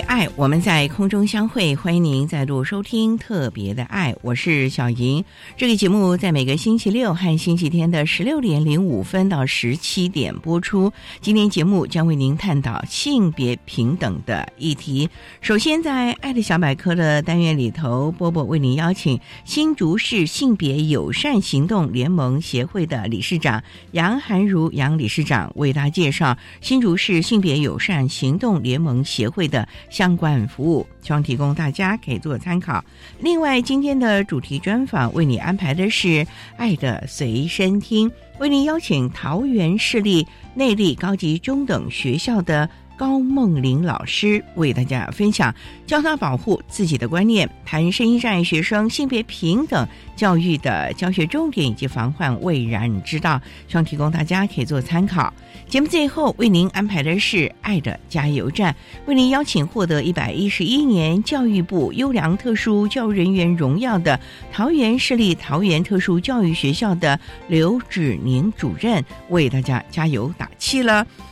爱，我们在空中相会。欢迎您再度收听《特别的爱》，我是小莹。这个节目在每个星期六和星期天的十六点零五分到十七点播出。今天节目将为您探讨性别平等的议题。首先，在“爱的小百科”的单元里头，波波为您邀请新竹市性别友善行动联盟协会的理事长杨涵如杨理事长为大家介绍新竹市性别友善行动联盟协会的。相关服务，希望提供大家可以做参考。另外，今天的主题专访为你安排的是《爱的随身听》，为您邀请桃园市立内立高级中等学校的。高梦玲老师为大家分享教他保护自己的观念，谈声音障碍学生性别平等教育的教学重点以及防患未然之道，希望提供大家可以做参考。节目最后为您安排的是爱的加油站，为您邀请获得一百一十一年教育部优良特殊教育人员荣耀的桃园市立桃园特殊教育学校的刘志宁主任为大家加油打气了。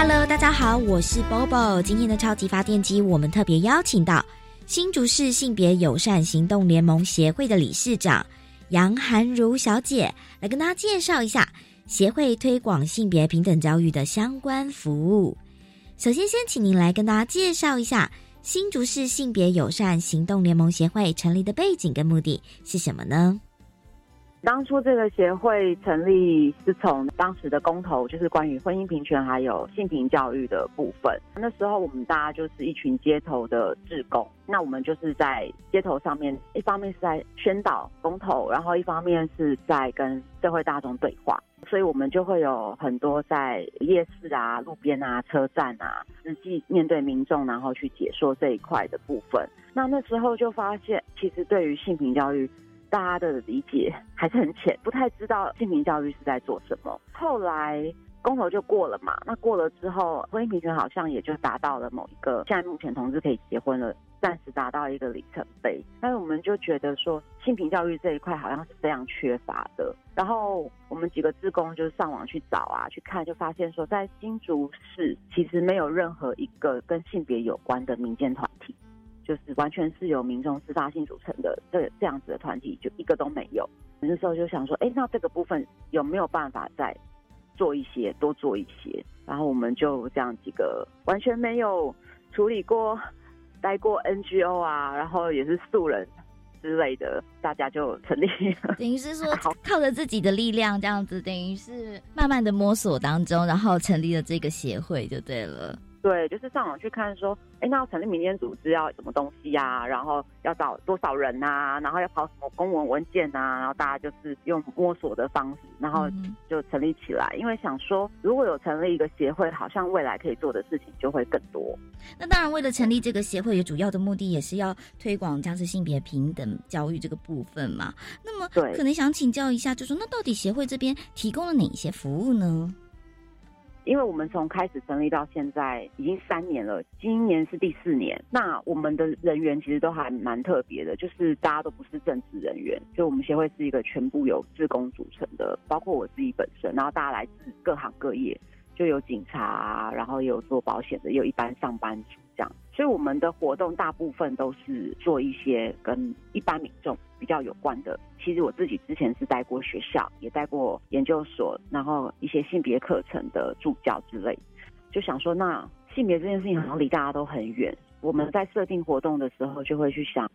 Hello，大家好，我是 Bobo。今天的超级发电机，我们特别邀请到新竹市性别友善行动联盟协会的理事长杨涵如小姐，来跟大家介绍一下协会推广性别平等教育的相关服务。首先，先请您来跟大家介绍一下新竹市性别友善行动联盟协会成立的背景跟目的是什么呢？当初这个协会成立是从当时的公投，就是关于婚姻平权还有性平教育的部分。那时候我们大家就是一群街头的志工，那我们就是在街头上面，一方面是在宣导公投，然后一方面是在跟社会大众对话。所以我们就会有很多在夜市啊、路边啊、车站啊，实际面对民众，然后去解说这一块的部分。那那时候就发现，其实对于性平教育。大家的理解还是很浅，不太知道性平教育是在做什么。后来公投就过了嘛，那过了之后，婚姻平权好像也就达到了某一个，现在目前同志可以结婚了，暂时达到一个里程碑。但是我们就觉得说，性平教育这一块好像是非常缺乏的。然后我们几个志工就上网去找啊，去看，就发现说，在新竹市其实没有任何一个跟性别有关的民间团体。就是完全是由民众自发性组成的这这样子的团体，就一个都没有。那时候就想说，哎，那这个部分有没有办法再做一些，多做一些？然后我们就这样几个完全没有处理过、待过 NGO 啊，然后也是素人之类的，大家就成立了。等于是说，靠着自己的力量，这样子，等于是慢慢的摸索当中，然后成立了这个协会，就对了。对，就是上网去看说，哎，那要成立民间组织要什么东西呀？然后要找多少人啊？然后要跑什么公文文件啊？然后大家就是用摸索的方式，然后就成立起来。因为想说，如果有成立一个协会，好像未来可以做的事情就会更多。那当然，为了成立这个协会，主要的目的也是要推广将是性别平等教育这个部分嘛。那么，对，可能想请教一下，就说那到底协会这边提供了哪些服务呢？因为我们从开始成立到现在已经三年了，今年是第四年。那我们的人员其实都还蛮特别的，就是大家都不是正职人员，就我们协会是一个全部由职工组成的，包括我自己本身，然后大家来自各行各业，就有警察，然后有做保险的，有一般上班族这样。所以我们的活动大部分都是做一些跟一般民众比较有关的。其实我自己之前是待过学校，也待过研究所，然后一些性别课程的助教之类。就想说，那性别这件事情好像离大家都很远。我们在设定活动的时候，就会去想，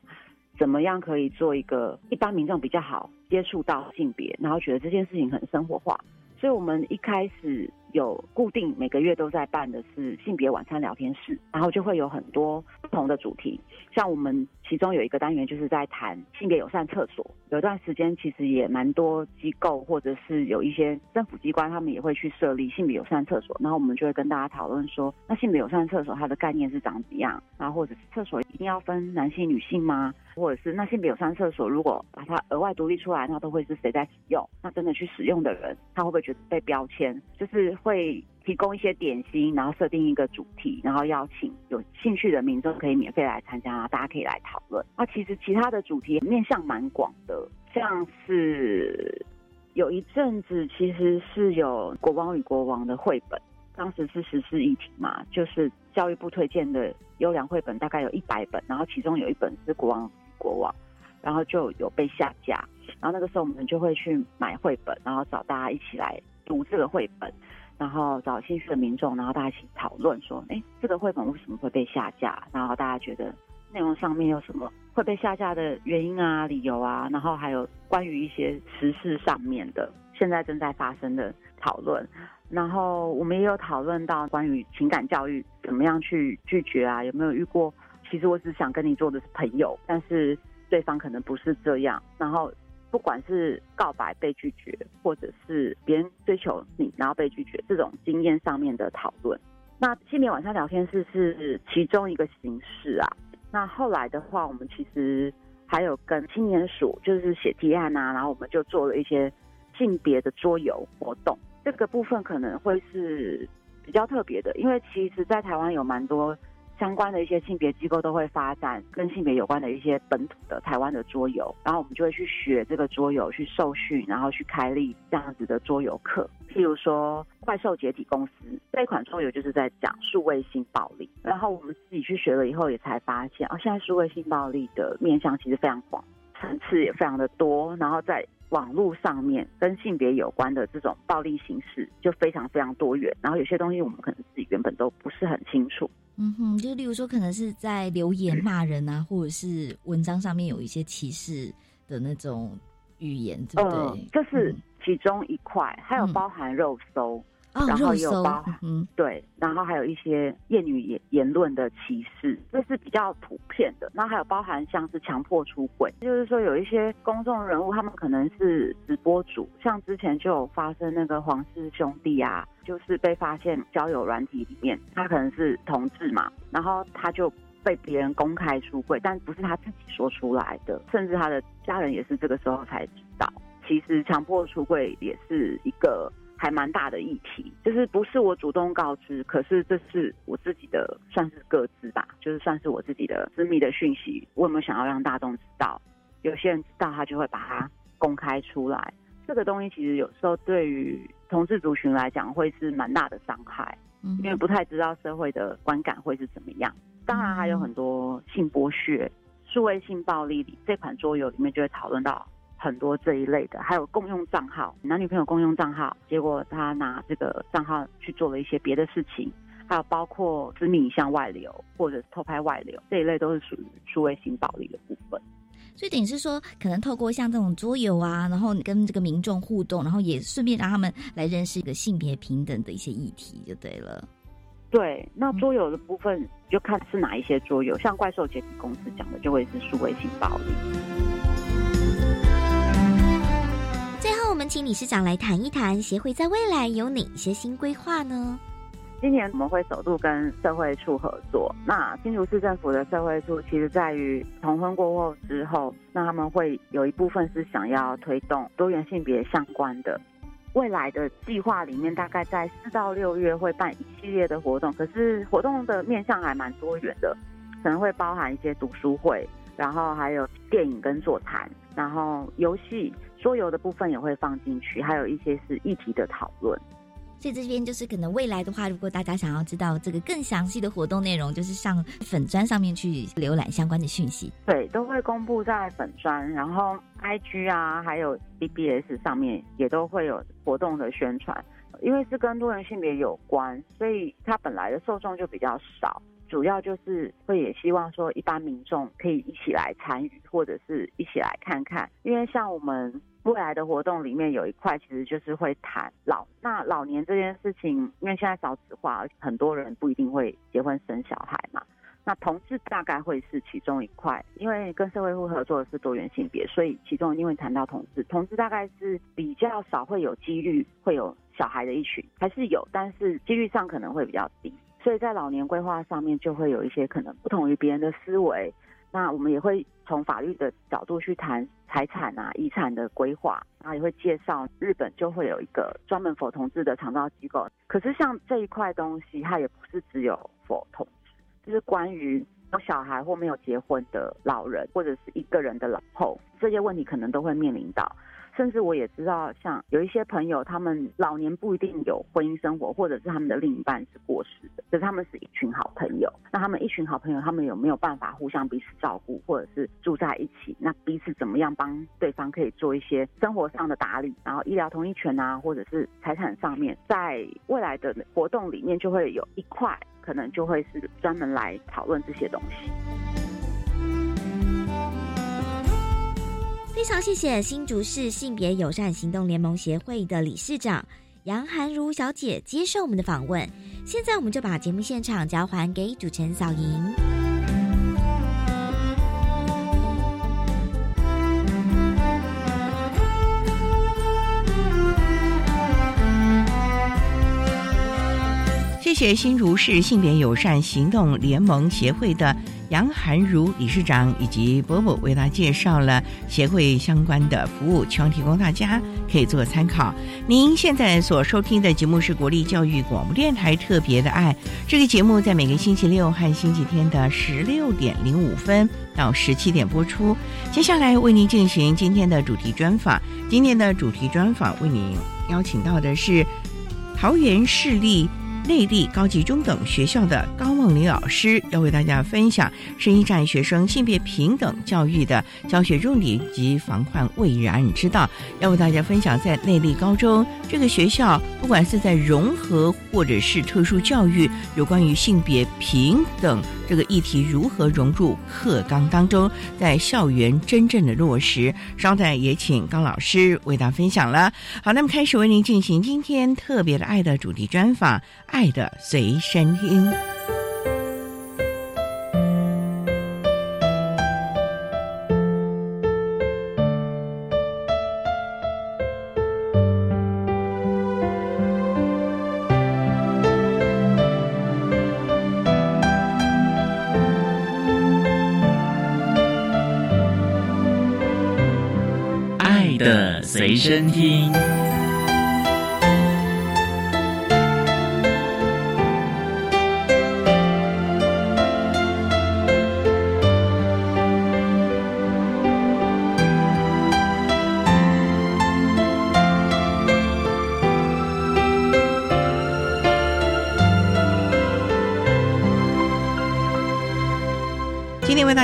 怎么样可以做一个一般民众比较好接触到性别，然后觉得这件事情很生活化。所以我们一开始。有固定每个月都在办的是性别晚餐聊天室，然后就会有很多不同的主题。像我们其中有一个单元就是在谈性别友善厕所。有段时间其实也蛮多机构或者是有一些政府机关，他们也会去设立性别友善厕所。然后我们就会跟大家讨论说，那性别友善厕所它的概念是长怎样？然后或者是厕所一定要分男性女性吗？或者是那性别友善厕所如果把它额外独立出来，那都会是谁在使用？那真的去使用的人，他会不会觉得被标签？就是。会提供一些点心，然后设定一个主题，然后邀请有兴趣的民众可以免费来参加，大家可以来讨论。那其实其他的主题面向蛮广的，像是有一阵子其实是有《国王与国王》的绘本，当时是实施议题嘛，就是教育部推荐的优良绘本大概有一百本，然后其中有一本是《国王与国王》，然后就有被下架，然后那个时候我们就会去买绘本，然后找大家一起来读这个绘本。然后找兴趣的民众，然后大家一起讨论说，哎，这个绘本为什么会被下架？然后大家觉得内容上面有什么会被下架的原因啊、理由啊？然后还有关于一些时事上面的，现在正在发生的讨论。然后我们也有讨论到关于情感教育怎么样去拒绝啊？有没有遇过？其实我只想跟你做的是朋友，但是对方可能不是这样。然后。不管是告白被拒绝，或者是别人追求你然后被拒绝，这种经验上面的讨论，那性别晚上聊天室是其中一个形式啊。那后来的话，我们其实还有跟青年署，就是写提案啊，然后我们就做了一些性别的桌游活动。这个部分可能会是比较特别的，因为其实，在台湾有蛮多。相关的一些性别机构都会发展跟性别有关的一些本土的台湾的桌游，然后我们就会去学这个桌游，去受训，然后去开立这样子的桌游课。譬如说《怪兽解体公司》这一款桌游就是在讲数位性暴力，然后我们自己去学了以后，也才发现哦，现在数位性暴力的面向其实非常广，层次也非常的多，然后在网络上面跟性别有关的这种暴力形式就非常非常多元，然后有些东西我们可能自己原本都不是很清楚。嗯哼，就例如说，可能是在留言骂人啊，或者是文章上面有一些歧视的那种语言，对不对？这是其中一块，还有包含肉搜。然后也有包含，对，然后还有一些厌女言言论的歧视，这是比较普遍的。然后还有包含像是强迫出轨，就是说有一些公众人物，他们可能是直播主，像之前就有发生那个黄氏兄弟啊，就是被发现交友软体里面，他可能是同志嘛，然后他就被别人公开出轨，但不是他自己说出来的，甚至他的家人也是这个时候才知道，其实强迫出轨也是一个。还蛮大的议题，就是不是我主动告知，可是这是我自己的，算是各自吧，就是算是我自己的私密的讯息。我有没有想要让大众知道？有些人知道，他就会把它公开出来。这个东西其实有时候对于同志族群来讲，会是蛮大的伤害，因为不太知道社会的观感会是怎么样。当然还有很多性剥削、数位性暴力里，这款桌游里面就会讨论到。很多这一类的，还有共用账号，男女朋友共用账号，结果他拿这个账号去做了一些别的事情，还有包括私密影像外流或者偷拍外流这一类，都是属于数位性暴力的部分。所以等于是说，可能透过像这种桌游啊，然后跟这个民众互动，然后也顺便让他们来认识一个性别平等的一些议题，就对了。对，那桌游的部分就看是哪一些桌游，像怪兽解体公司讲的就会是数位性暴力。请理事长来谈一谈协会在未来有哪些新规划呢？今年我们会首度跟社会处合作。那新竹市政府的社会处，其实在于同婚过后之后，那他们会有一部分是想要推动多元性别相关的。未来的计划里面，大概在四到六月会办一系列的活动，可是活动的面向还蛮多元的，可能会包含一些读书会，然后还有电影跟座谈，然后游戏、桌游的部分也会放进去，还有一些是议题的讨论。所以这边就是可能未来的话，如果大家想要知道这个更详细的活动内容，就是上粉砖上面去浏览相关的讯息。对，都会公布在粉砖，然后 IG 啊，还有 BBS 上面也都会有活动的宣传。因为是跟多元性别有关，所以它本来的受众就比较少，主要就是会也希望说一般民众可以一起来参与，或者是一起来看看。因为像我们。未来的活动里面有一块，其实就是会谈老那老年这件事情，因为现在少子化，很多人不一定会结婚生小孩嘛。那同志大概会是其中一块，因为跟社会户合作的是多元性别，所以其中一定会谈到同志。同志大概是比较少会有几率会有小孩的一群，还是有，但是几率上可能会比较低。所以在老年规划上面，就会有一些可能不同于别人的思维。那我们也会从法律的角度去谈财产啊、遗产的规划，然后也会介绍日本就会有一个专门否同志的长照机构。可是像这一块东西，它也不是只有否同志，就是关于有小孩或没有结婚的老人，或者是一个人的老后，这些问题可能都会面临到。甚至我也知道，像有一些朋友，他们老年不一定有婚姻生活，或者是他们的另一半是过世的，可是他们是一群好朋友。那他们一群好朋友，他们有没有办法互相彼此照顾，或者是住在一起？那彼此怎么样帮对方可以做一些生活上的打理，然后医疗同意权啊，或者是财产上面，在未来的活动里面就会有一块，可能就会是专门来讨论这些东西。非常谢谢新竹市性别友善行动联盟协会的理事长杨涵如小姐接受我们的访问。现在我们就把节目现场交还给主持人小莹。谢谢新竹市性别友善行动联盟协会的。杨涵如理事长以及伯伯为他介绍了协会相关的服务，希望提供大家可以做参考。您现在所收听的节目是国立教育广播电台特别的爱，这个节目在每个星期六和星期天的十六点零五分到十七点播出。接下来为您进行今天的主题专访，今天的主题专访为您邀请到的是桃园市立。内地高级中等学校的高梦玲老师要为大家分享深一站学生性别平等教育的教学重点及防患未然之道。要为大家分享在内地高中这个学校，不管是在融合或者是特殊教育，有关于性别平等这个议题如何融入课纲当中，在校园真正的落实。稍待也请高老师为大家分享了。好，那么开始为您进行今天特别的爱的主题专访。爱的随身听。爱的随身听。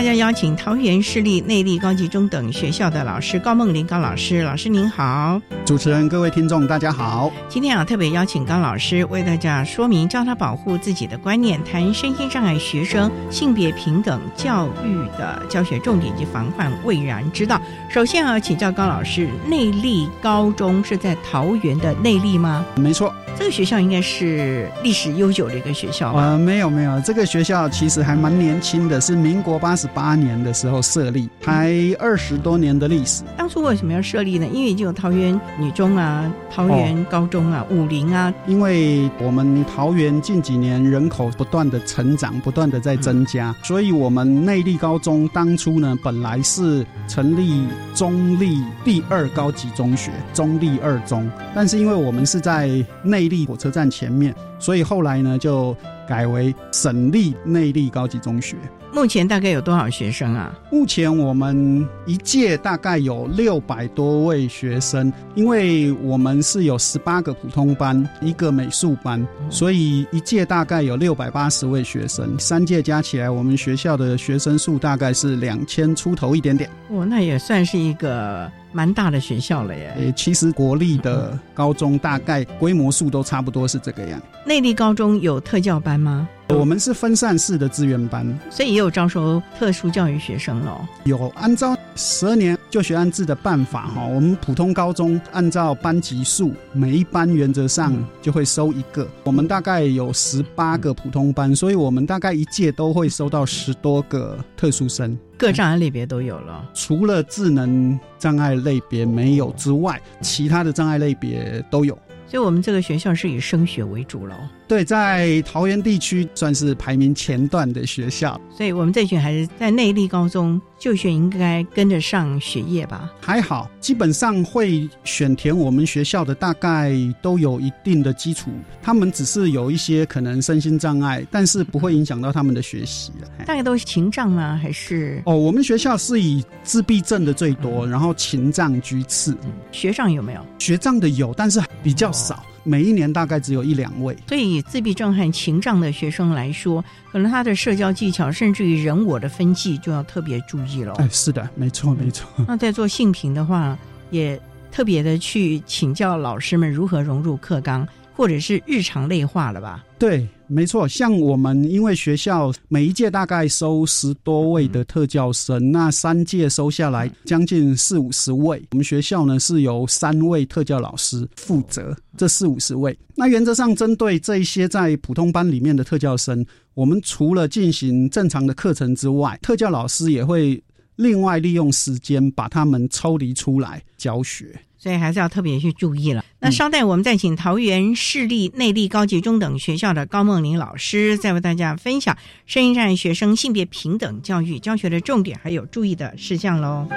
家邀请桃园市立内力高级中等学校的老师高梦林高老师，老师您好。主持人、各位听众，大家好。今天啊，特别邀请高老师为大家说明教他保护自己的观念，谈身心障碍学生性别平等教育的教学重点及防范未然之道。首先啊，请教高老师，内力高中是在桃园的内力吗？没错，这个学校应该是历史悠久的一个学校吧？呃，没有没有，这个学校其实还蛮年轻的，是民国八十八年的时候设立，才二十多年的历史。当初为什么要设立呢？因为已经有桃园女中啊、桃园高中啊、武林啊，因为我们桃园近几年人口不断的成长，不断的在增加，所以我们内坜高中当初呢，本来是成立中立第二高级中学，中立二中，但是因为我们是在内坜火车站前面，所以后来呢就改为省立内坜高级中学。目前大概有多少学生啊？目前我们一届大概有六百多位学生，因为我们是有十八个普通班，一个美术班，所以一届大概有六百八十位学生。三届加起来，我们学校的学生数大概是两千出头一点点。哦，那也算是一个蛮大的学校了耶。诶，其实国立的高中大概规模数都差不多是这个样。内地高中有特教班吗？我们是分散式的资源班，所以也有招收特殊教育学生喽。有按照十二年就学安置的办法哈，我们普通高中按照班级数，每一班原则上就会收一个。我们大概有十八个普通班，所以我们大概一届都会收到十多个特殊生。各障碍类别都有了，除了智能障碍类别没有之外，其他的障碍类别都有。所以我们这个学校是以升学为主喽。对，在桃园地区算是排名前段的学校，所以我们这群孩子在内坜高中就学，应该跟得上学业吧？还好，基本上会选填我们学校的，大概都有一定的基础。他们只是有一些可能身心障碍，但是不会影响到他们的学习大概都是情障吗？还是？哦，我们学校是以自闭症的最多，然后情障居次。学障有没有？学障的有，但是比较少。每一年大概只有一两位，所以自闭症和情障的学生来说，可能他的社交技巧，甚至于人我的分际，就要特别注意了。哎，是的，没错，没错。那在做性评的话，也特别的去请教老师们如何融入课纲，或者是日常类化了吧？对。没错，像我们因为学校每一届大概收十多位的特教生，那三届收下来将近四五十位。我们学校呢是由三位特教老师负责这四五十位。那原则上针对这一些在普通班里面的特教生，我们除了进行正常的课程之外，特教老师也会另外利用时间把他们抽离出来教学。所以还是要特别去注意了。那稍待，我们再请桃园市立内地高级中等学校的高梦玲老师，再为大家分享声音障碍学生性别平等教育教学的重点，还有注意的事项喽。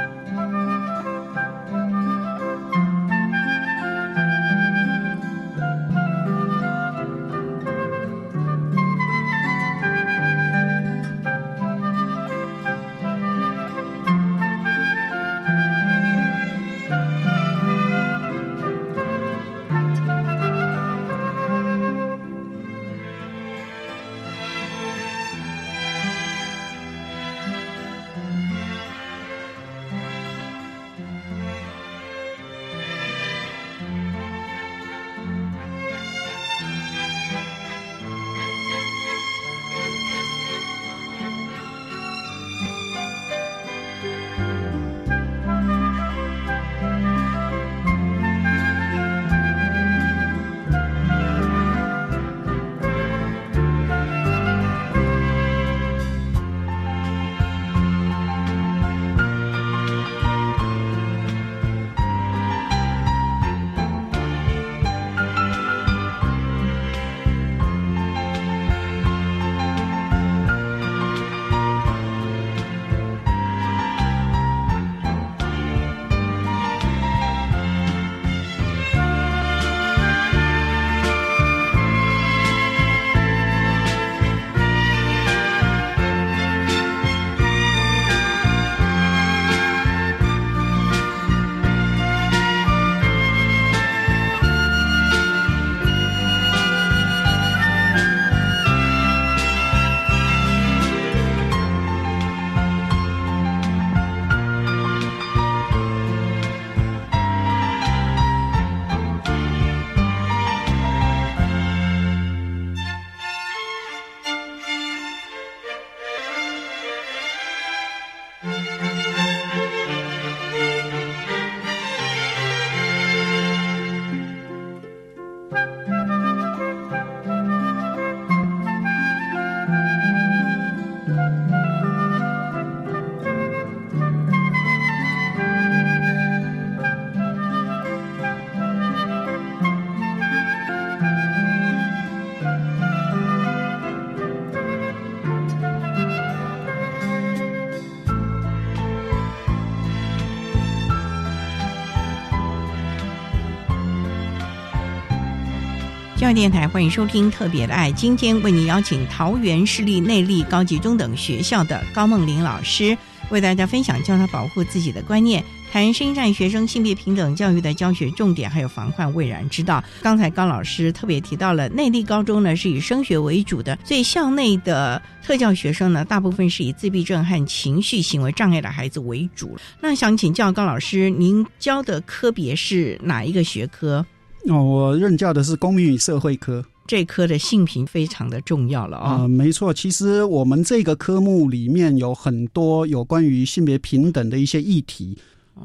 电台欢迎收听《特别的爱》，今天为您邀请桃园市立内坜高级中等学校的高梦玲老师，为大家分享教他保护自己的观念，谈生战学生性别平等教育的教学重点，还有防患未然之道。刚才高老师特别提到了内坜高中呢是以升学为主的，所以校内的特教学生呢大部分是以自闭症和情绪行为障碍的孩子为主。那想请教高老师，您教的科别是哪一个学科？哦，我任教的是公民与社会科，这科的性平非常的重要了啊、呃，没错。其实我们这个科目里面有很多有关于性别平等的一些议题，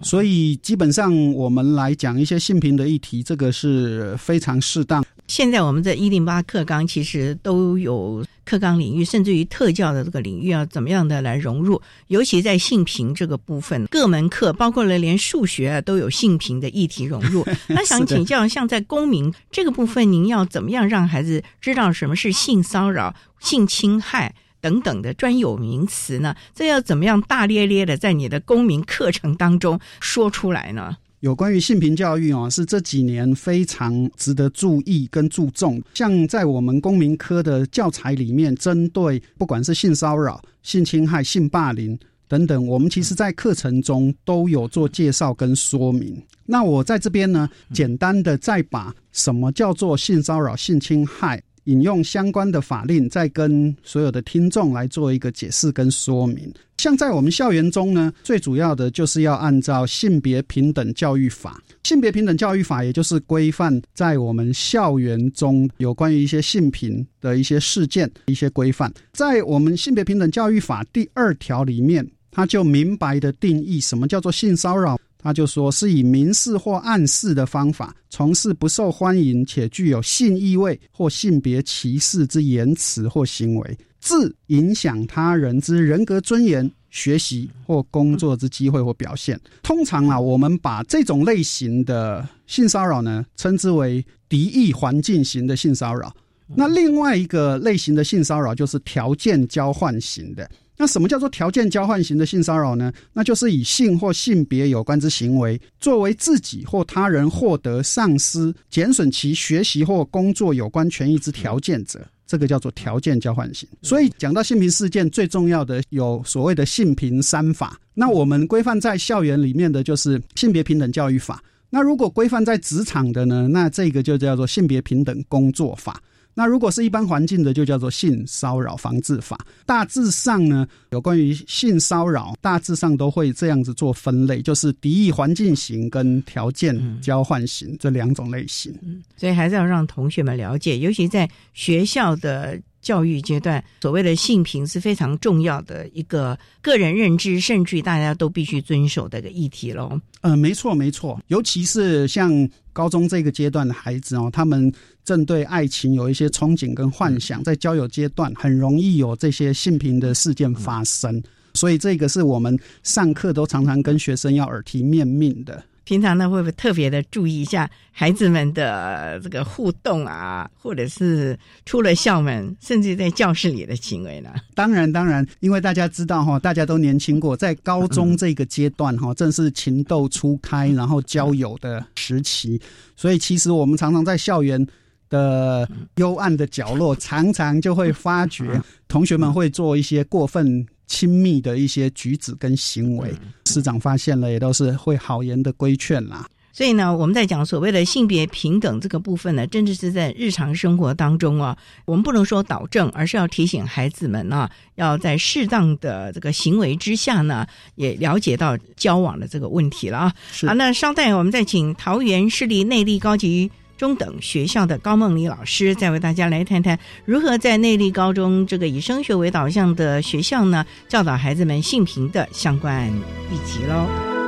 所以基本上我们来讲一些性平的议题，这个是非常适当。现在我们在一零八课纲其实都有课纲领域，甚至于特教的这个领域要怎么样的来融入，尤其在性平这个部分，各门课包括了连数学啊都有性平的议题融入。那想请教，像在公民这个部分，您要怎么样让孩子知道什么是性骚扰、性侵害？等等的专有名词呢？这要怎么样大咧咧的在你的公民课程当中说出来呢？有关于性平教育哦，是这几年非常值得注意跟注重。像在我们公民科的教材里面，针对不管是性骚扰、性侵害、性霸凌等等，我们其实在课程中都有做介绍跟说明。那我在这边呢，简单的再把什么叫做性骚扰、性侵害。引用相关的法令，再跟所有的听众来做一个解释跟说明。像在我们校园中呢，最主要的就是要按照性别平等教育法。性别平等教育法也就是规范在我们校园中有关于一些性平的一些事件、一些规范。在我们性别平等教育法第二条里面，它就明白的定义什么叫做性骚扰。他就说是以明示或暗示的方法从事不受欢迎且具有性意味或性别歧视之言辞或行为，致影响他人之人格尊严、学习或工作之机会或表现。通常啊，我们把这种类型的性骚扰呢，称之为敌意环境型的性骚扰。那另外一个类型的性骚扰就是条件交换型的。那什么叫做条件交换型的性骚扰呢？那就是以性或性别有关之行为，作为自己或他人获得、丧失、减损其学习或工作有关权益之条件者，这个叫做条件交换型。所以讲到性平事件，最重要的有所谓的性平三法。那我们规范在校园里面的就是性别平等教育法。那如果规范在职场的呢？那这个就叫做性别平等工作法。那如果是一般环境的，就叫做性骚扰防治法。大致上呢，有关于性骚扰，大致上都会这样子做分类，就是敌意环境型跟条件交换型这两种类型。嗯，所以还是要让同学们了解，尤其在学校的教育阶段，所谓的性平是非常重要的一个个人认知，甚至于大家都必须遵守的一个议题喽。呃，没错没错，尤其是像高中这个阶段的孩子哦，他们正对爱情有一些憧憬跟幻想，在交友阶段很容易有这些性平的事件发生，所以这个是我们上课都常常跟学生要耳提面命的。平常呢，会不会特别的注意一下孩子们的这个互动啊，或者是出了校门，甚至在教室里的行为呢？当然，当然，因为大家知道哈，大家都年轻过，在高中这个阶段哈，正是情窦初开，然后交友的时期，所以其实我们常常在校园的幽暗的角落，常常就会发觉同学们会做一些过分亲密的一些举止跟行为。市长发现了，也都是会好言的规劝啦。所以呢，我们在讲所谓的性别平等这个部分呢，真的是在日常生活当中啊，我们不能说导正，而是要提醒孩子们啊，要在适当的这个行为之下呢，也了解到交往的这个问题了啊。好，那稍待我们再请桃园市立内力高级中等学校的高梦丽老师，再为大家来谈谈如何在内地高中这个以升学为导向的学校呢，教导孩子们性平的相关议题喽。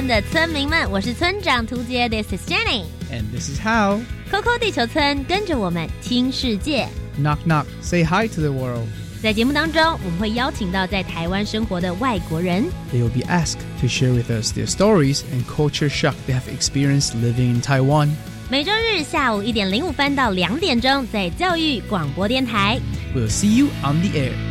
村的村民们，我是村长涂杰，This is Jenny。 And this is how. Coco 地球村跟着我们听世界。 Knock knock. Say hi to the world. 在节目当中，我们会邀请到在台湾生活的外国人， They will be asked to share with us their stories and culture shock they have experienced living in Taiwan. 每周日下午一点零五分到两点钟，在教育广播电台。 We'll see you on the air.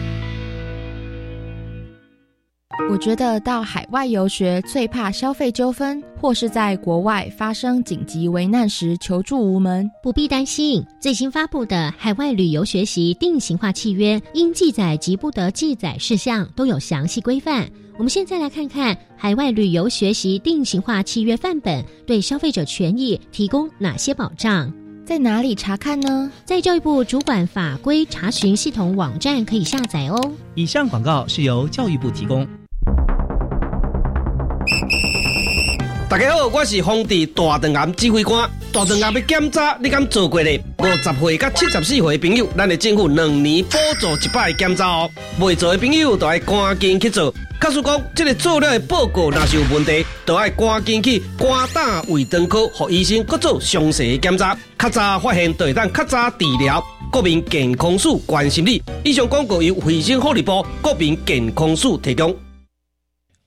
我觉得到海外游学最怕消费纠纷，或是在国外发生紧急危难时求助无门。不必担心，最新发布的海外旅游学习定型化契约，应记载及不得记载事项都有详细规范。我们现在来看看海外旅游学习定型化契约范本对消费者权益提供哪些保障。在哪里查看呢？在教育部主管法规查询系统网站可以下载哦。以上广告是由教育部提供。大家好，我是皇帝大肠癌指挥官。大肠癌要检查，你敢做过咧？五十岁到七十四岁的朋友，咱的政府两年补助一摆检查哦。未做的朋友，就要赶紧去做。假使讲这个做了的报告若是有问题，就要赶紧去肝胆胃肠科，给医生搁做详细的检查。较早发现，就会当较早治疗。国民健康署关心你。以上广告由卫生福利部国民健康署提供。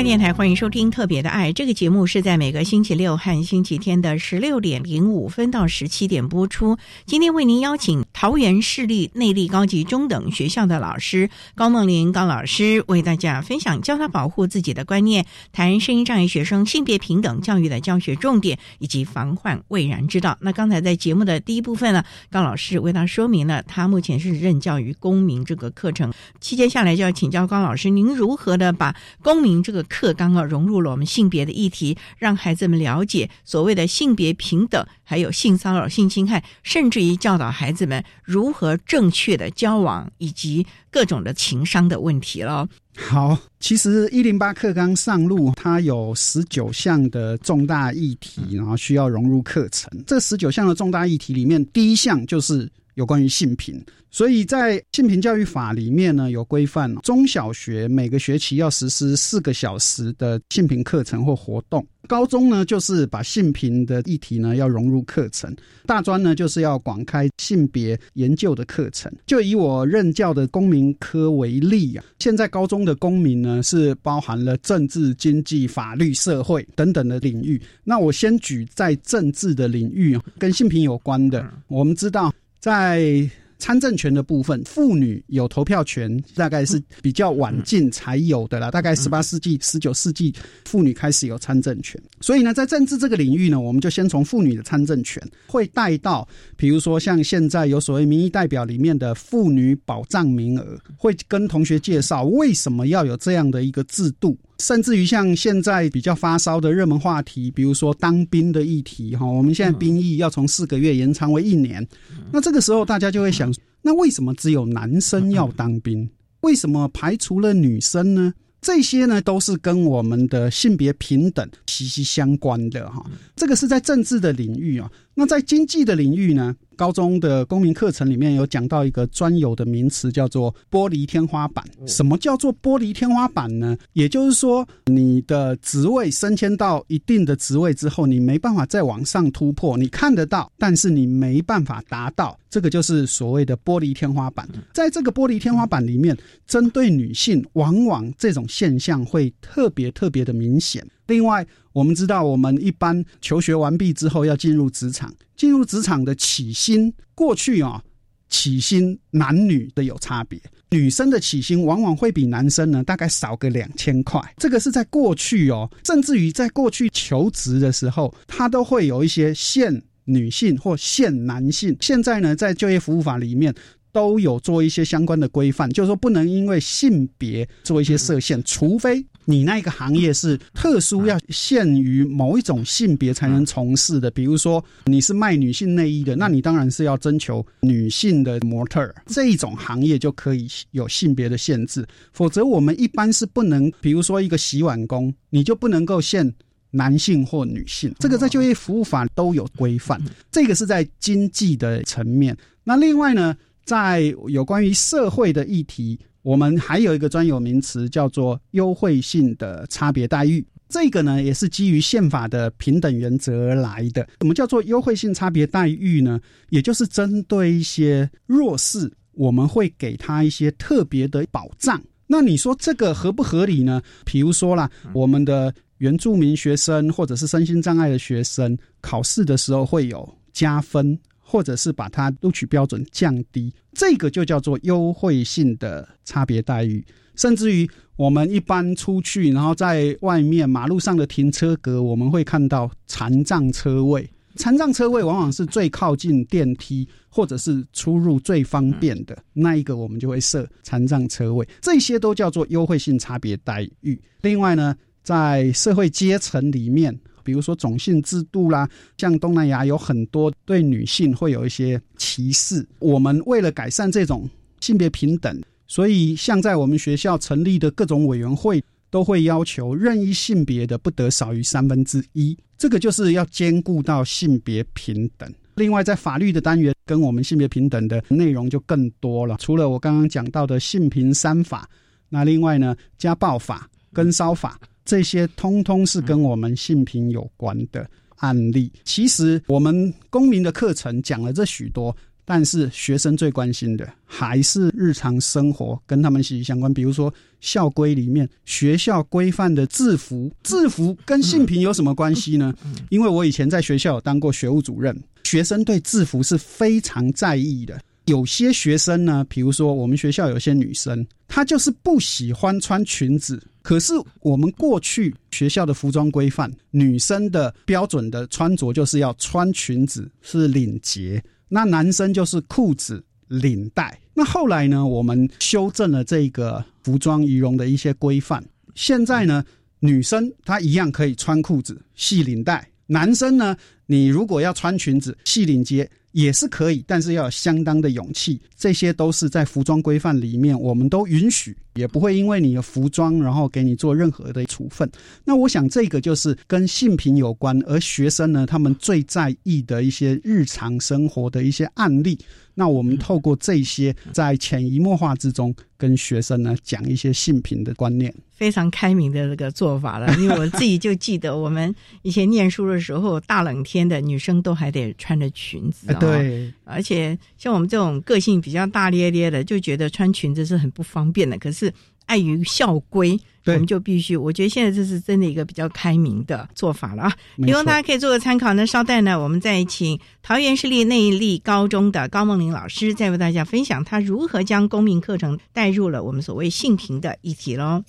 育电台欢迎收听《特别的爱》这个节目，是在每个星期六和星期天的十六点零五分到十七点播出。今天为您邀请桃园市立内坜高级中等学校的老师高梦玲高老师，为大家分享教他保护自己的观念，谈声音障碍学生性别平等教育的教学重点以及防患未然之道。那刚才在节目的第一部分呢，高老师为他说明了他目前是任教于公民这个课程，期间下来就要请教高老师，您如何的把公民这个课纲啊融入了我们性别的议题，让孩子们了解所谓的性别平等，还有性骚扰、性侵害，甚至于教导孩子们如何正确的交往，以及各种的情商的问题了。好，其实一零八课纲上路，它有十九项的重大议题，然后需要融入课程。这十九项的重大议题里面，第一项就是有关于性平。所以在性平教育法里面呢，有规范中小学每个学期要实施四个小时的性平课程或活动。高中呢，就是把性平的议题呢要融入课程；大专呢，就是要广开性别研究的课程。就以我任教的公民科为例啊，现在高中的公民呢是包含了政治、经济、法律、社会等等的领域。那我先举在政治的领域跟性平有关的，我们知道在。参政权的部分，妇女有投票权，大概是比较晚近才有的啦。大概十八世纪、十九世纪，妇女开始有参政权。所以呢，在政治这个领域呢，我们就先从妇女的参政权，会带到，比如说像现在有所谓民意代表里面的妇女保障名额，会跟同学介绍为什么要有这样的一个制度。甚至于像现在比较发烧的热门话题，比如说当兵的议题哈，我们现在兵役要从四个月延长为一年，那这个时候大家就会想，那为什么只有男生要当兵？为什么排除了女生呢？这些呢都是跟我们的性别平等息息相关的哈。这个是在政治的领域啊，那在经济的领域呢？高中的公民课程里面有讲到一个专有的名词，叫做“玻璃天花板”。什么叫做玻璃天花板呢？也就是说，你的职位升迁到一定的职位之后，你没办法再往上突破。你看得到，但是你没办法达到，这个就是所谓的玻璃天花板。在这个玻璃天花板里面，针对女性，往往这种现象会特别特别的明显。另外，我们知道，我们一般求学完毕之后要进入职场，进入职场的起薪，过去啊，起薪男女的有差别，女生的起薪往往会比男生呢大概少个两千块。这个是在过去哦，甚至于在过去求职的时候，他都会有一些限女性或限男性。现在呢，在就业服务法里面。都有做一些相关的规范，就是说不能因为性别做一些设限，除非你那个行业是特殊，要限于某一种性别才能从事的。比如说你是卖女性内衣的，那你当然是要征求女性的模特，这一种行业就可以有性别的限制。否则我们一般是不能，比如说一个洗碗工，你就不能够限男性或女性。这个在就业服务法都有规范，这个是在经济的层面。那另外呢？在有关于社会的议题，我们还有一个专有名词叫做优惠性的差别待遇。这个呢，也是基于宪法的平等原则而来的。什么叫做优惠性差别待遇呢？也就是针对一些弱势，我们会给他一些特别的保障。那你说这个合不合理呢？比如说啦，我们的原住民学生或者是身心障碍的学生，考试的时候会有加分。或者是把它录取标准降低，这个就叫做优惠性的差别待遇。甚至于我们一般出去，然后在外面马路上的停车格，我们会看到残障车位。残障车位往往是最靠近电梯，或者是出入最方便的那一个，我们就会设残障车位。这些都叫做优惠性差别待遇。另外呢，在社会阶层里面。比如说种姓制度啦，像东南亚有很多对女性会有一些歧视。我们为了改善这种性别平等，所以像在我们学校成立的各种委员会，都会要求任意性别的不得少于三分之一。这个就是要兼顾到性别平等。另外，在法律的单元跟我们性别平等的内容就更多了。除了我刚刚讲到的性平三法，那另外呢，家暴法、跟骚法。这些通通是跟我们性平有关的案例。其实我们公民的课程讲了这许多，但是学生最关心的还是日常生活跟他们息息相关。比如说校规里面学校规范的制服，制服跟性平有什么关系呢？因为我以前在学校有当过学务主任，学生对制服是非常在意的。有些学生呢，比如说我们学校有些女生，她就是不喜欢穿裙子。可是我们过去学校的服装规范，女生的标准的穿着就是要穿裙子是领结，那男生就是裤子领带。那后来呢，我们修正了这个服装仪容的一些规范，现在呢，女生她一样可以穿裤子系领带，男生呢，你如果要穿裙子系领结。也是可以，但是要有相当的勇气。这些都是在服装规范里面，我们都允许，也不会因为你的服装，然后给你做任何的处分。那我想，这个就是跟性平有关，而学生呢，他们最在意的一些日常生活的一些案例。那我们透过这些，在潜移默化之中，跟学生呢讲一些性平的观念，非常开明的这个做法了。因为我自己就记得，我们以前念书的时候，大冷天的，女生都还得穿着裙子。对，而且像我们这种个性比较大咧咧的，就觉得穿裙子是很不方便的。可是。碍于校规，我们就必须。我觉得现在这是真的一个比较开明的做法了啊！希望大家可以做个参考呢。稍待呢，我们再请桃园市立内力高中的高梦玲老师，再为大家分享他如何将公民课程带入了我们所谓性平的议题喽。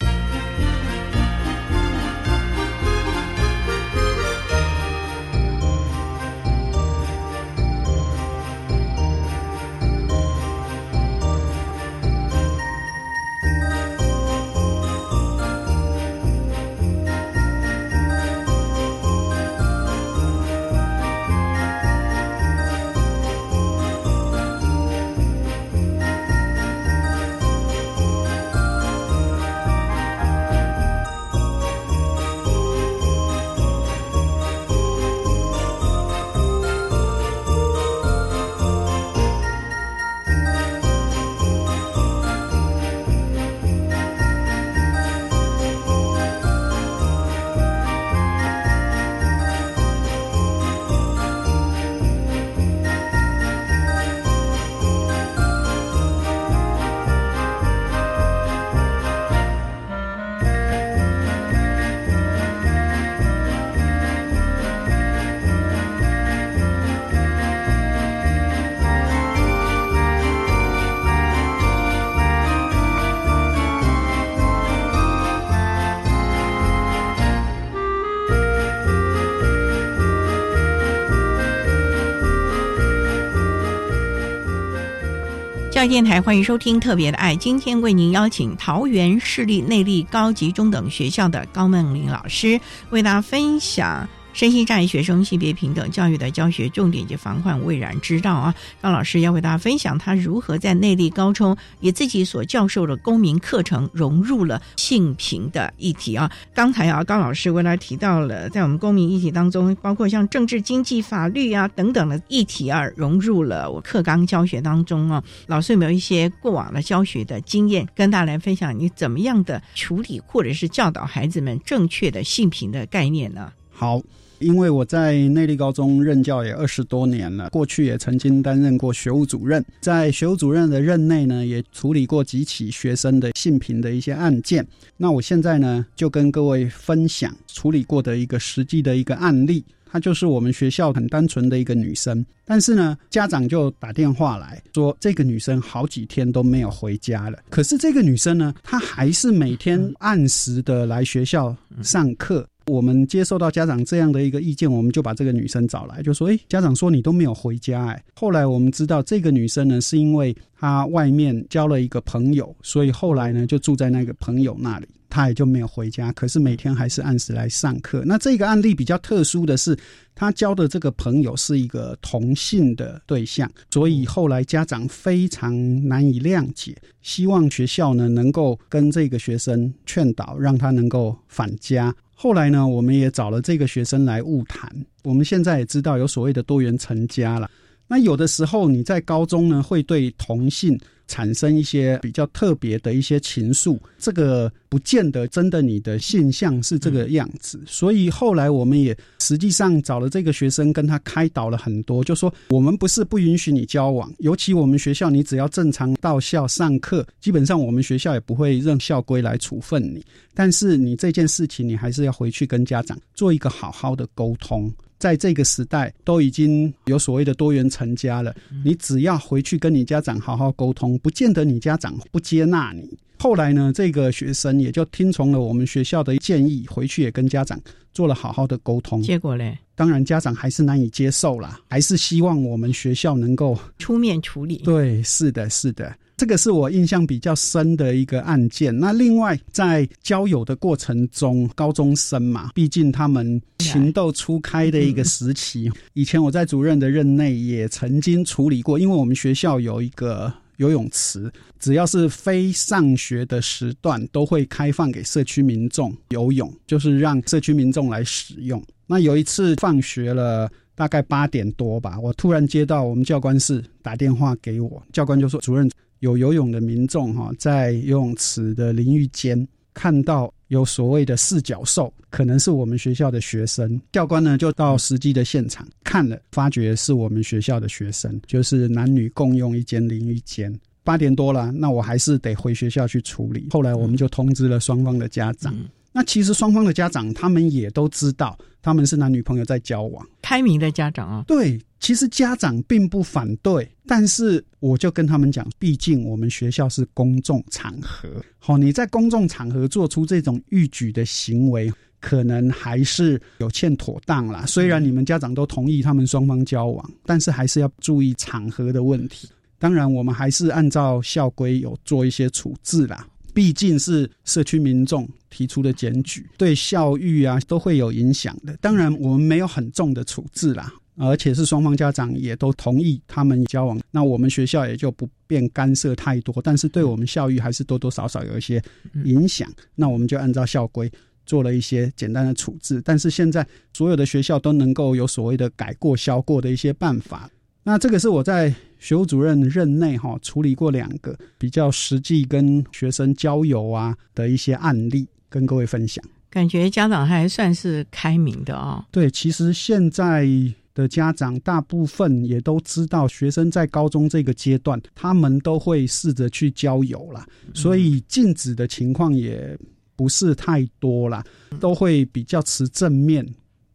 电台，欢迎收听《特别的爱》。今天为您邀请桃园市立内坜高级中等学校的高梦玲老师，为大家分享。身心障碍学生性别平等教育的教学重点及防患未然之道啊，高老师要为大家分享他如何在内地高中以自己所教授的公民课程融入了性平的议题啊。刚才啊，高老师为大家提到了在我们公民议题当中，包括像政治、经济、法律啊等等的议题啊，融入了我课纲教学当中啊。老师有没有一些过往的教学的经验，跟大家来分享？你怎么样的处理或者是教导孩子们正确的性平的概念呢？好。因为我在内力高中任教也二十多年了，过去也曾经担任过学务主任，在学务主任的任内呢，也处理过几起学生的性平的一些案件。那我现在呢，就跟各位分享处理过的一个实际的一个案例。她就是我们学校很单纯的一个女生，但是呢，家长就打电话来说，这个女生好几天都没有回家了。可是这个女生呢，她还是每天按时的来学校上课。我们接受到家长这样的一个意见，我们就把这个女生找来，就说：“哎，家长说你都没有回家。”哎，后来我们知道这个女生呢，是因为她外面交了一个朋友，所以后来呢就住在那个朋友那里，他也就没有回家。可是每天还是按时来上课。那这个案例比较特殊的是，他交的这个朋友是一个同性的对象，所以后来家长非常难以谅解，希望学校呢能够跟这个学生劝导，让他能够返家。后来呢，我们也找了这个学生来晤谈。我们现在也知道有所谓的多元成家了。那有的时候你在高中呢，会对同性。产生一些比较特别的一些情愫，这个不见得真的你的现象是这个样子。所以后来我们也实际上找了这个学生，跟他开导了很多，就说我们不是不允许你交往，尤其我们学校，你只要正常到校上课，基本上我们学校也不会认校规来处分你。但是你这件事情，你还是要回去跟家长做一个好好的沟通。在这个时代，都已经有所谓的多元成家了。你只要回去跟你家长好好沟通，不见得你家长不接纳你。后来呢，这个学生也就听从了我们学校的建议，回去也跟家长做了好好的沟通。结果嘞，当然家长还是难以接受啦，还是希望我们学校能够出面处理。对，是的，是的。这个是我印象比较深的一个案件。那另外，在交友的过程中，高中生嘛，毕竟他们情窦初开的一个时期。以前我在主任的任内也曾经处理过，因为我们学校有一个游泳池，只要是非上学的时段，都会开放给社区民众游泳，就是让社区民众来使用。那有一次放学了，大概八点多吧，我突然接到我们教官室打电话给我，教官就说：“主任。”有游泳的民众哈，在游泳池的淋浴间看到有所谓的四角兽，可能是我们学校的学生。教官呢就到实际的现场看了，发觉是我们学校的学生，就是男女共用一间淋浴间。八点多了，那我还是得回学校去处理。后来我们就通知了双方的家长。那其实双方的家长他们也都知道，他们是男女朋友在交往，开明的家长啊。对。其实家长并不反对，但是我就跟他们讲，毕竟我们学校是公众场合，好，你在公众场合做出这种逾矩的行为，可能还是有欠妥当啦。虽然你们家长都同意他们双方交往，但是还是要注意场合的问题。当然，我们还是按照校规有做一些处置啦。毕竟是社区民众提出的检举，对校誉啊都会有影响的。当然，我们没有很重的处置啦。而且是双方家长也都同意他们交往，那我们学校也就不便干涉太多，但是对我们校育还是多多少少有一些影响。那我们就按照校规做了一些简单的处置。但是现在所有的学校都能够有所谓的改过消过的一些办法。那这个是我在学务主任任内哈处理过两个比较实际跟学生交友啊的一些案例，跟各位分享。感觉家长还算是开明的啊。对，其实现在。的家长大部分也都知道，学生在高中这个阶段，他们都会试着去交友啦，所以禁止的情况也不是太多啦，都会比较持正面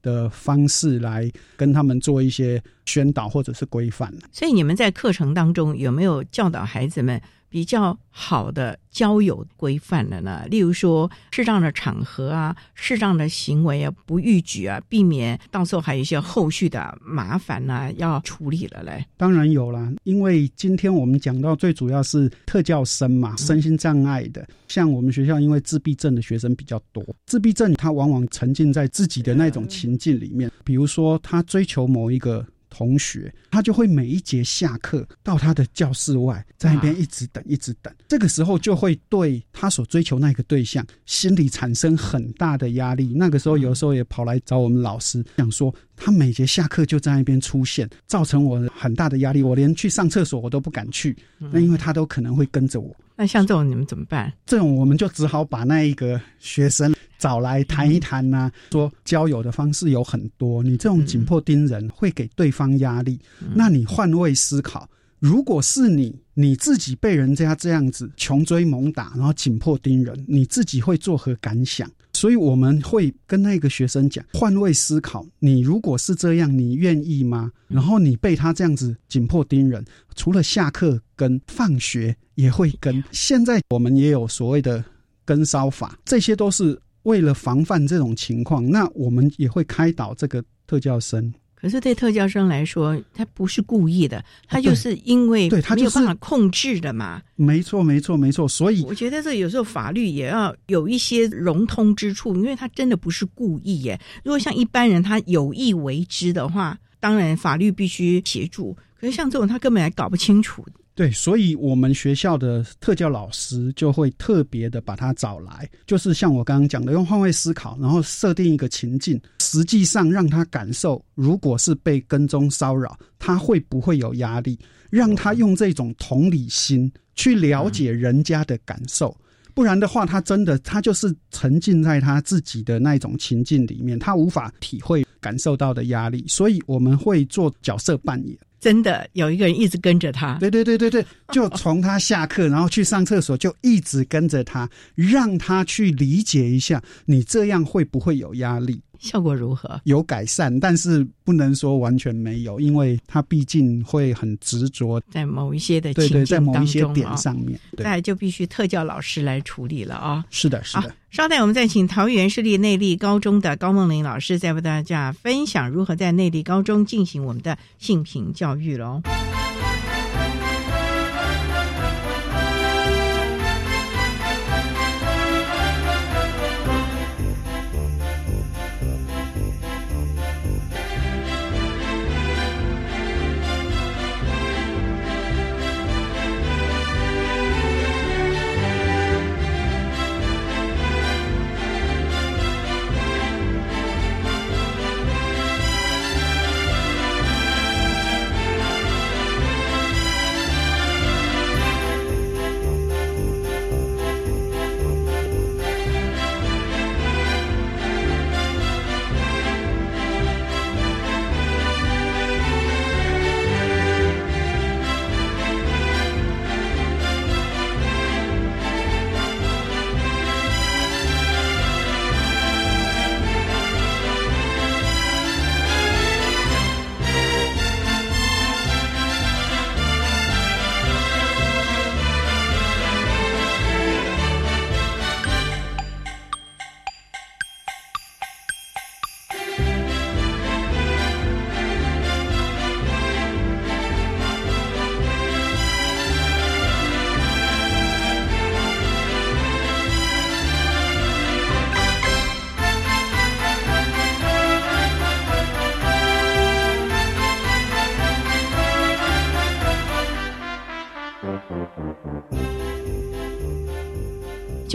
的方式来跟他们做一些宣导或者是规范。所以你们在课程当中有没有教导孩子们？比较好的交友规范了呢，例如说适当的场合啊，适当的行为啊，不逾矩啊，避免到时候还有一些后续的麻烦呢，要处理了嘞。当然有啦，因为今天我们讲到最主要是特教生嘛，身心障碍的，像我们学校因为自闭症的学生比较多，自闭症他往往沉浸在自己的那种情境里面，比如说他追求某一个。同学，他就会每一节下课到他的教室外，在那边一直等，一直等。这个时候就会对他所追求那个对象心里产生很大的压力。那个时候，有时候也跑来找我们老师，想说他每节下课就在那边出现，造成我很大的压力。我连去上厕所我都不敢去，那因为他都可能会跟着我。那像这种你们怎么办？这种我们就只好把那一个学生。找来谈一谈呐，说交友的方式有很多，你这种紧迫盯人会给对方压力。那你换位思考，如果是你，你自己被人家这样子穷追猛打，然后紧迫盯人，你自己会作何感想？所以我们会跟那个学生讲，换位思考，你如果是这样，你愿意吗？然后你被他这样子紧迫盯人，除了下课跟放学也会跟。现在我们也有所谓的跟梢法，这些都是。为了防范这种情况，那我们也会开导这个特教生。可是对特教生来说，他不是故意的，他就是因为对他没有办法控制的嘛。没错，没错，没错。所以我觉得这有时候法律也要有一些融通之处，因为他真的不是故意耶。如果像一般人他有意为之的话，当然法律必须协助。可是像这种他根本还搞不清楚。对，所以我们学校的特教老师就会特别的把他找来，就是像我刚刚讲的，用换位思考，然后设定一个情境，实际上让他感受，如果是被跟踪骚扰，他会不会有压力？让他用这种同理心去了解人家的感受，不然的话，他真的他就是沉浸在他自己的那种情境里面，他无法体会感受到的压力，所以我们会做角色扮演。真的有一个人一直跟着他，对对对对对，就从他下课然后去上厕所，就一直跟着他，让他去理解一下，你这样会不会有压力？效果如何？有改善，但是不能说完全没有，因为他毕竟会很执着在某一些的对对，在某一些点上面，那就必须特教老师来处理了啊。是的，是的。稍待，我们再请桃园市立内力高中的高梦玲老师，再为大家分享如何在内力高中进行我们的性平教育喽。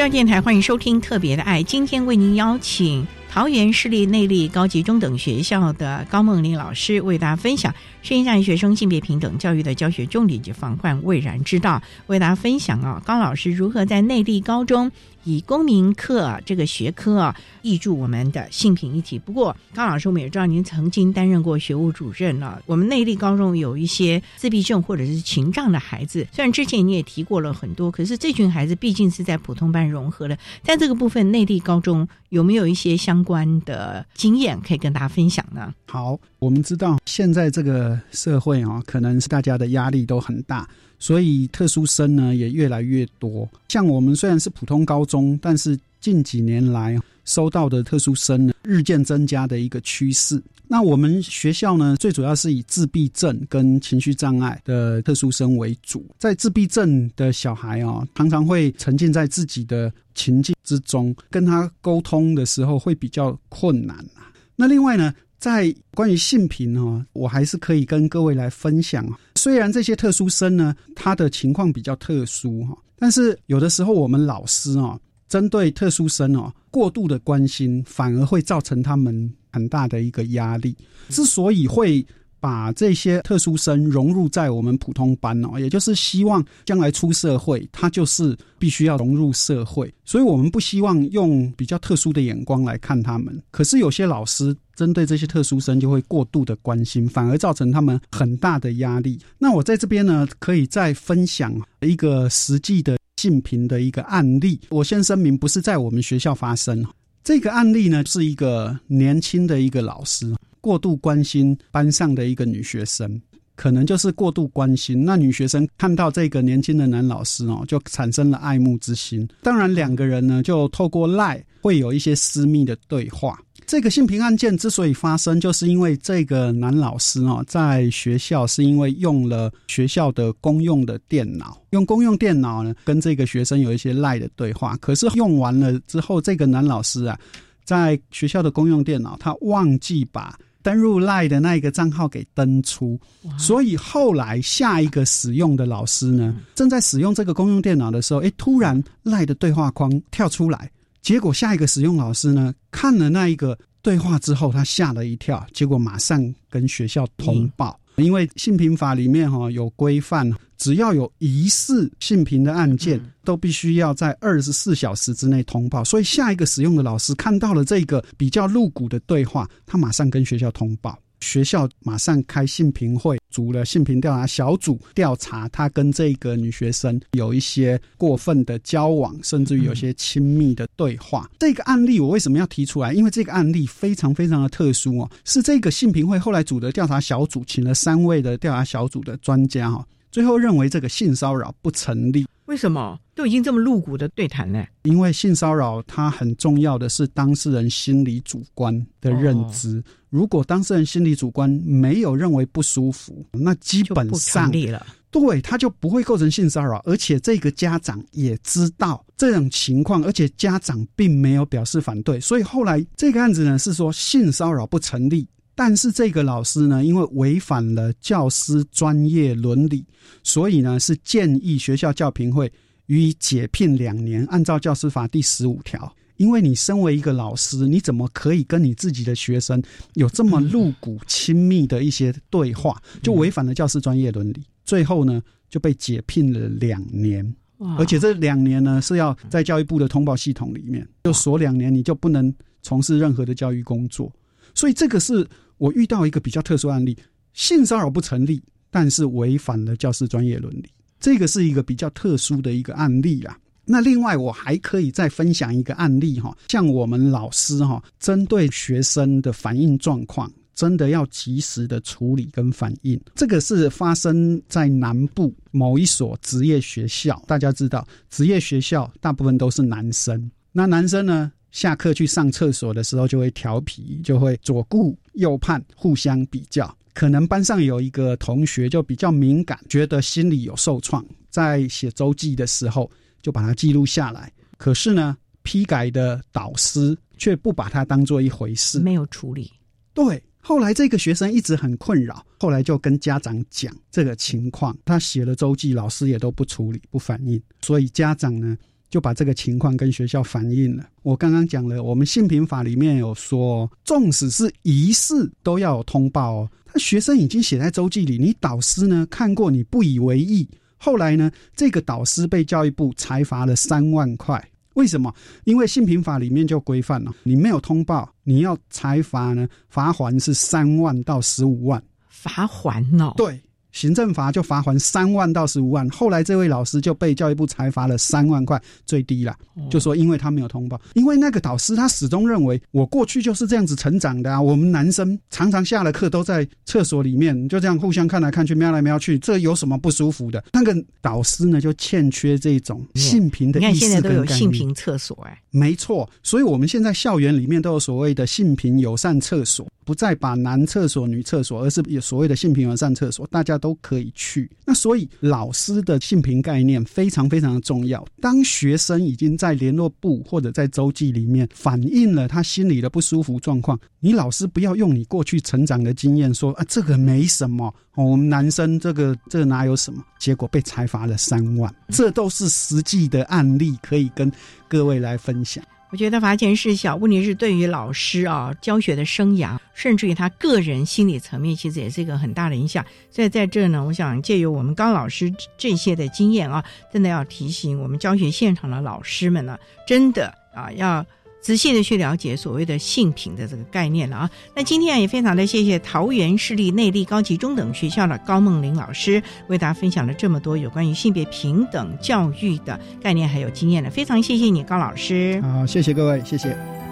教电台欢迎收听《特别的爱》，今天为您邀请桃园市立内力高级中等学校的高梦玲老师为大家分享声音障碍学生性别平等教育的教学重点及防患未然之道，为大家分享啊，高老师如何在内力高中。以公民课这个学科啊，挹注我们的性平议题。不过，高老师，我们也知道您曾经担任过学务主任了。我们内地高中有一些自闭症或者是情障的孩子，虽然之前你也提过了很多，可是这群孩子毕竟是在普通班融合的。在这个部分，内地高中有没有一些相关的经验可以跟大家分享呢？好，我们知道现在这个社会啊，可能是大家的压力都很大，所以特殊生呢也越来越多。像我们虽然是普通高中，但是近几年来收到的特殊生呢日渐增加的一个趋势。那我们学校呢，最主要是以自闭症跟情绪障碍的特殊生为主。在自闭症的小孩啊，常常会沉浸在自己的情境之中，跟他沟通的时候会比较困难啊。那另外呢，在关于性平哦，我还是可以跟各位来分享。虽然这些特殊生呢，他的情况比较特殊哈，但是有的时候我们老师哦，针对特殊生哦，过度的关心，反而会造成他们。很大的一个压力。之所以会把这些特殊生融入在我们普通班哦，也就是希望将来出社会，他就是必须要融入社会。所以我们不希望用比较特殊的眼光来看他们。可是有些老师针对这些特殊生就会过度的关心，反而造成他们很大的压力。那我在这边呢，可以再分享一个实际的性平的一个案例。我先声明，不是在我们学校发生。这个案例呢，是一个年轻的一个老师过度关心班上的一个女学生，可能就是过度关心。那女学生看到这个年轻的男老师哦，就产生了爱慕之心。当然，两个人呢，就透过赖会有一些私密的对话。这个性平案件之所以发生，就是因为这个男老师哦，在学校是因为用了学校的公用的电脑，用公用电脑呢，跟这个学生有一些赖的对话。可是用完了之后，这个男老师啊，在学校的公用电脑，他忘记把登入赖的那一个账号给登出，所以后来下一个使用的老师呢，正在使用这个公用电脑的时候，诶，突然赖的对话框跳出来。结果下一个使用老师呢，看了那一个对话之后，他吓了一跳，结果马上跟学校通报。因为性平法里面哈有规范，只要有疑似性平的案件，都必须要在二十四小时之内通报。所以下一个使用的老师看到了这个比较露骨的对话，他马上跟学校通报。学校马上开性评会，组了性评调查小组，调查他跟这个女学生有一些过分的交往，甚至于有些亲密的对话。这个案例我为什么要提出来？因为这个案例非常非常的特殊哦，是这个性评会后来组的调查小组，请了三位的调查小组的专家哈，最后认为这个性骚扰不成立。为什么都已经这么露骨的对谈呢？因为性骚扰它很重要的是当事人心理主观的认知。如果当事人心理主观没有认为不舒服，那基本上了，对他就不会构成性骚扰。而且这个家长也知道这种情况，而且家长并没有表示反对，所以后来这个案子呢是说性骚扰不成立。但是这个老师呢，因为违反了教师专业伦理，所以呢是建议学校教评会予以解聘两年。按照教师法第十五条，因为你身为一个老师，你怎么可以跟你自己的学生有这么露骨亲密的一些对话，就违反了教师专业伦理。最后呢就被解聘了两年，而且这两年呢是要在教育部的通报系统里面，就锁两年，你就不能从事任何的教育工作。所以这个是。我遇到一个比较特殊案例，性骚扰不成立，但是违反了教师专业伦理，这个是一个比较特殊的一个案例啦。那另外我还可以再分享一个案例哈，像我们老师哈，针对学生的反应状况，真的要及时的处理跟反应。这个是发生在南部某一所职业学校，大家知道，职业学校大部分都是男生，那男生呢？下课去上厕所的时候就会调皮，就会左顾右盼，互相比较。可能班上有一个同学就比较敏感，觉得心里有受创，在写周记的时候就把它记录下来。可是呢，批改的导师却不把它当做一回事，没有处理。对，后来这个学生一直很困扰，后来就跟家长讲这个情况。他写了周记，老师也都不处理、不反应，所以家长呢？就把这个情况跟学校反映了。我刚刚讲了，我们性平法里面有说，纵使是疑似都要有通报哦。他学生已经写在周记里，你导师呢看过，你不以为意。后来呢，这个导师被教育部裁罚了三万块。为什么？因为性平法里面就规范了，你没有通报，你要裁罚呢，罚还是三万到十五万。罚款哦？对。行政罚就罚还三万到十五万。后来这位老师就被教育部裁罚了三万块，最低了，就说因为他没有通报，因为那个导师他始终认为我过去就是这样子成长的啊。我们男生常常下了课都在厕所里面就这样互相看来看去，瞄来瞄去，这有什么不舒服的？那个导师呢就欠缺这种性平的意识。你看现在都有性平厕所哎，没错，所以我们现在校园里面都有所谓的性平友善厕所。不再把男厕所、女厕所，而是有所谓的性平友善厕所，大家都可以去。那所以老师的性平概念非常非常的重要。当学生已经在联络部或者在周记里面反映了他心里的不舒服状况，你老师不要用你过去成长的经验说啊，这个没什么，我们男生这个这哪有什么？结果被裁罚了三万，这都是实际的案例，可以跟各位来分享。我觉得罚钱是小，问题是对于老师啊教学的生涯，甚至于他个人心理层面，其实也是一个很大的影响。所以在这呢，我想借由我们高老师这些的经验啊，真的要提醒我们教学现场的老师们呢，真的啊要。仔细的去了解所谓的性平的这个概念了啊！那今天也非常的谢谢桃园市立内力高级中等学校的高梦玲老师为大家分享了这么多有关于性别平等教育的概念还有经验的，非常谢谢你高老师。好，谢谢各位，谢谢。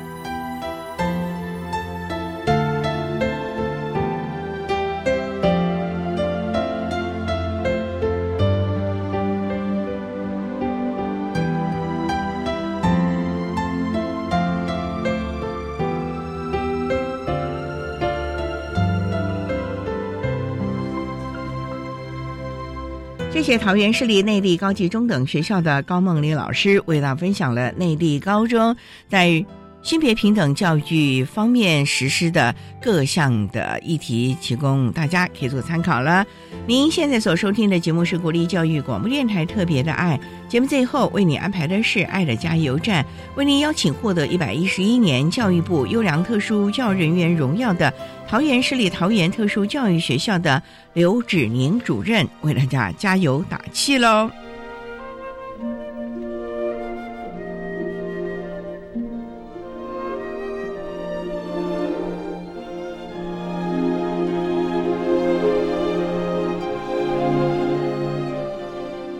谢桃园市立内地高级中等学校的高梦玲老师为大家分享了内地高中在性别平等教育方面实施的各项的议题，提供大家可以做参考了。您现在所收听的节目是国立教育广播电台特别的爱节目，最后为你安排的是爱的加油站，为您邀请获得一百一十一年教育部优良特殊教育人员荣耀的。桃园市立桃园特殊教育学校的刘芷宁主任为大家加油打气喽！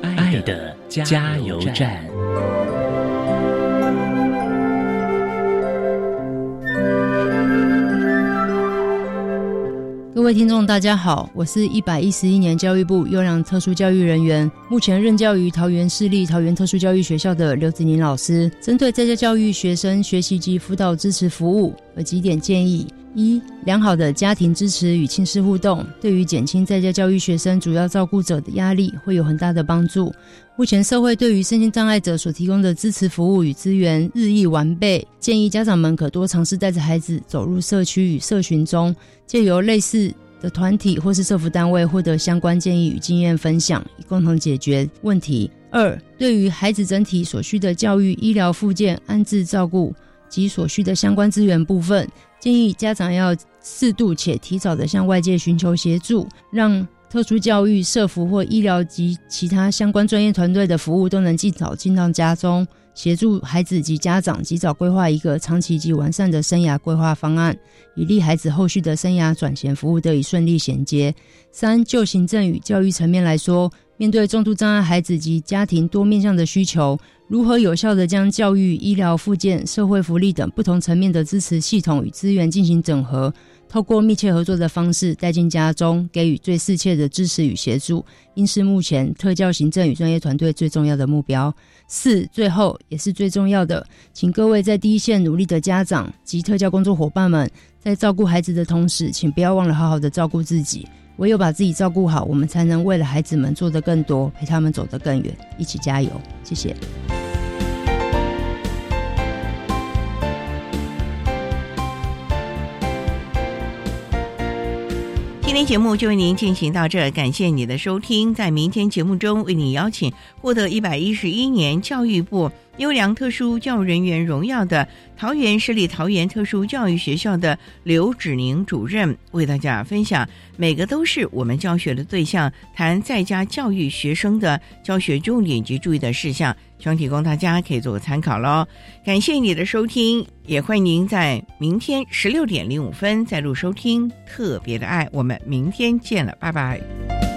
爱的加油站。各位听众，大家好，我是一百一十一年教育部优良特殊教育人员，目前任教于桃园市立桃园特殊教育学校的刘子宁老师。针对在家教育学生学习及辅导支持服务，有几点建议：一、良好的家庭支持与亲师互动，对于减轻在家教育学生主要照顾者的压力，会有很大的帮助。目前社会对于身心障碍者所提供的支持服务与资源日益完备，建议家长们可多尝试带着孩子走入社区与社群中，借由类似的团体或是社服单位获得相关建议与经验分享，以共同解决问题。二、对于孩子整体所需的教育、医疗、附件、安置照顾及所需的相关资源部分，建议家长要适度且提早的向外界寻求协助，让。特殊教育、社服或医疗及其他相关专业团队的服务都能尽早进到家中，协助孩子及家长及早规划一个长期及完善的生涯规划方案，以利孩子后续的生涯转衔服务得以顺利衔接。三、就行政与教育层面来说，面对重度障碍孩子及家庭多面向的需求，如何有效地将教育、医疗、附件、社会福利等不同层面的支持系统与资源进行整合？透过密切合作的方式带进家中，给予最适切的支持与协助，应是目前特教行政与专业团队最重要的目标。四，最后也是最重要的，请各位在第一线努力的家长及特教工作伙伴们，在照顾孩子的同时，请不要忘了好好的照顾自己。唯有把自己照顾好，我们才能为了孩子们做得更多，陪他们走得更远。一起加油！谢谢。今天节目就为您进行到这，感谢你的收听。在明天节目中，为你邀请获得一百一十一年教育部优良特殊教育人员荣耀的桃园市立桃园特殊教育学校的刘芷宁主任，为大家分享每个都是我们教学的对象，谈在家教育学生的教学重点及注意的事项。希望提供大家可以做个参考喽。感谢你的收听，也欢迎您在明天十六点零五分再度收听特别的爱。我们明天见了，拜拜。